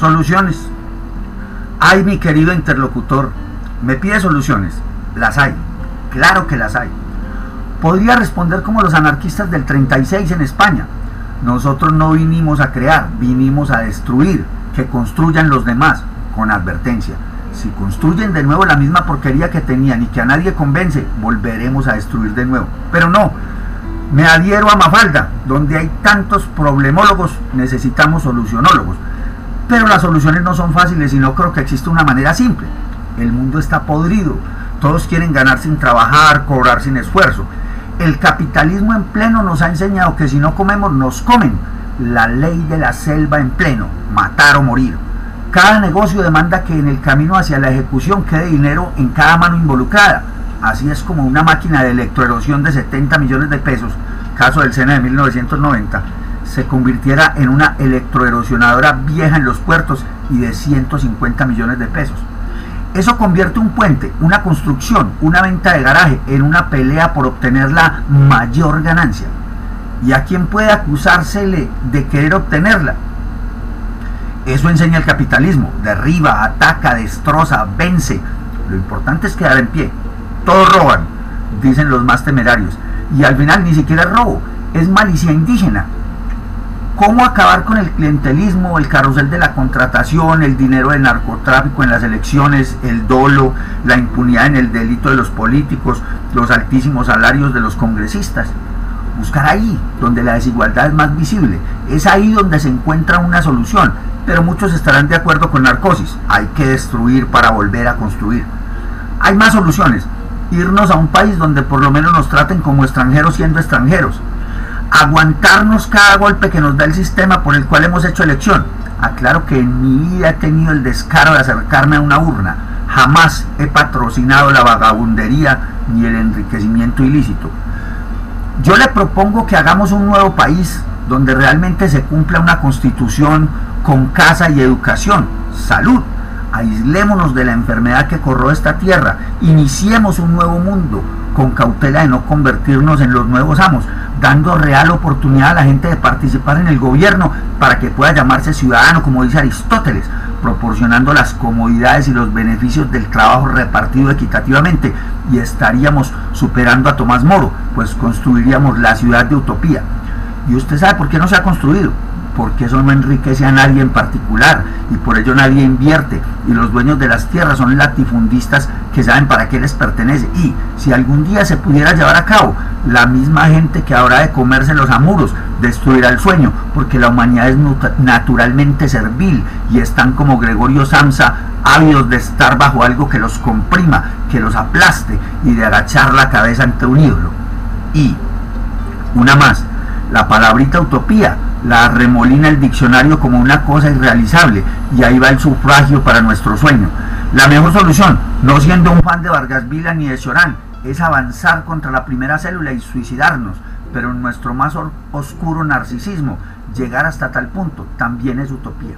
Soluciones. Ay, mi querido interlocutor, me pide soluciones. Las hay. Claro que las hay. Podría responder como los anarquistas del 36 en España. Nosotros no vinimos a crear, vinimos a destruir, que construyan los demás, con advertencia. Si construyen de nuevo la misma porquería que tenían y que a nadie convence, volveremos a destruir de nuevo. Pero no, me adhiero a Mafalda, donde hay tantos problemólogos, necesitamos solucionólogos. Pero las soluciones no son fáciles y no creo que exista una manera simple. El mundo está podrido, todos quieren ganar sin trabajar, cobrar sin esfuerzo. El capitalismo en pleno nos ha enseñado que si no comemos, nos comen. La ley de la selva en pleno, matar o morir. Cada negocio demanda que en el camino hacia la ejecución quede dinero en cada mano involucrada. Así es como una máquina de electroerosión de 70 millones de pesos, caso del SENA de 1990, se convirtiera en una electroerosionadora vieja en los puertos y de 150 millones de pesos. Eso convierte un puente, una construcción, una venta de garaje en una pelea por obtener la mayor ganancia. ¿Y a quién puede acusársele de querer obtenerla? Eso enseña el capitalismo. Derriba, ataca, destroza, vence. Lo importante es quedar en pie. Todos roban, dicen los más temerarios. Y al final ni siquiera es robo, es malicia indígena cómo acabar con el clientelismo, el carrusel de la contratación, el dinero del narcotráfico en las elecciones, el dolo, la impunidad en el delito de los políticos, los altísimos salarios de los congresistas. Buscar ahí, donde la desigualdad es más visible. Es ahí donde se encuentra una solución. Pero muchos estarán de acuerdo con Narcosis. Hay que destruir para volver a construir. Hay más soluciones. Irnos a un país donde por lo menos nos traten como extranjeros siendo extranjeros aguantarnos cada golpe que nos da el sistema por el cual hemos hecho elección. Aclaro que en mi vida he tenido el descaro de acercarme a una urna. Jamás he patrocinado la vagabundería ni el enriquecimiento ilícito. Yo le propongo que hagamos un nuevo país donde realmente se cumpla una constitución con casa y educación, salud. Aislémonos de la enfermedad que corroe esta tierra. Iniciemos un nuevo mundo con cautela de no convertirnos en los nuevos amos dando real oportunidad a la gente de participar en el gobierno para que pueda llamarse ciudadano, como dice Aristóteles, proporcionando las comodidades y los beneficios del trabajo repartido equitativamente y estaríamos superando a Tomás Moro, pues construiríamos la ciudad de utopía. ¿Y usted sabe por qué no se ha construido? Porque eso no enriquece a nadie en particular y por ello nadie invierte y los dueños de las tierras son latifundistas que saben para qué les pertenece y si algún día se pudiera llevar a cabo la misma gente que habrá de comerse los amuros destruirá el sueño porque la humanidad es naturalmente servil y están como Gregorio Samsa ávidos de estar bajo algo que los comprima, que los aplaste y de agachar la cabeza ante un ídolo. Y, una más, la palabrita utopía la remolina el diccionario como una cosa irrealizable y ahí va el sufragio para nuestro sueño. La mejor solución, no siendo un fan de Vargas Vila ni de Chorán, es avanzar contra la primera célula y suicidarnos, pero en nuestro más oscuro narcisismo, llegar hasta tal punto también es utopía.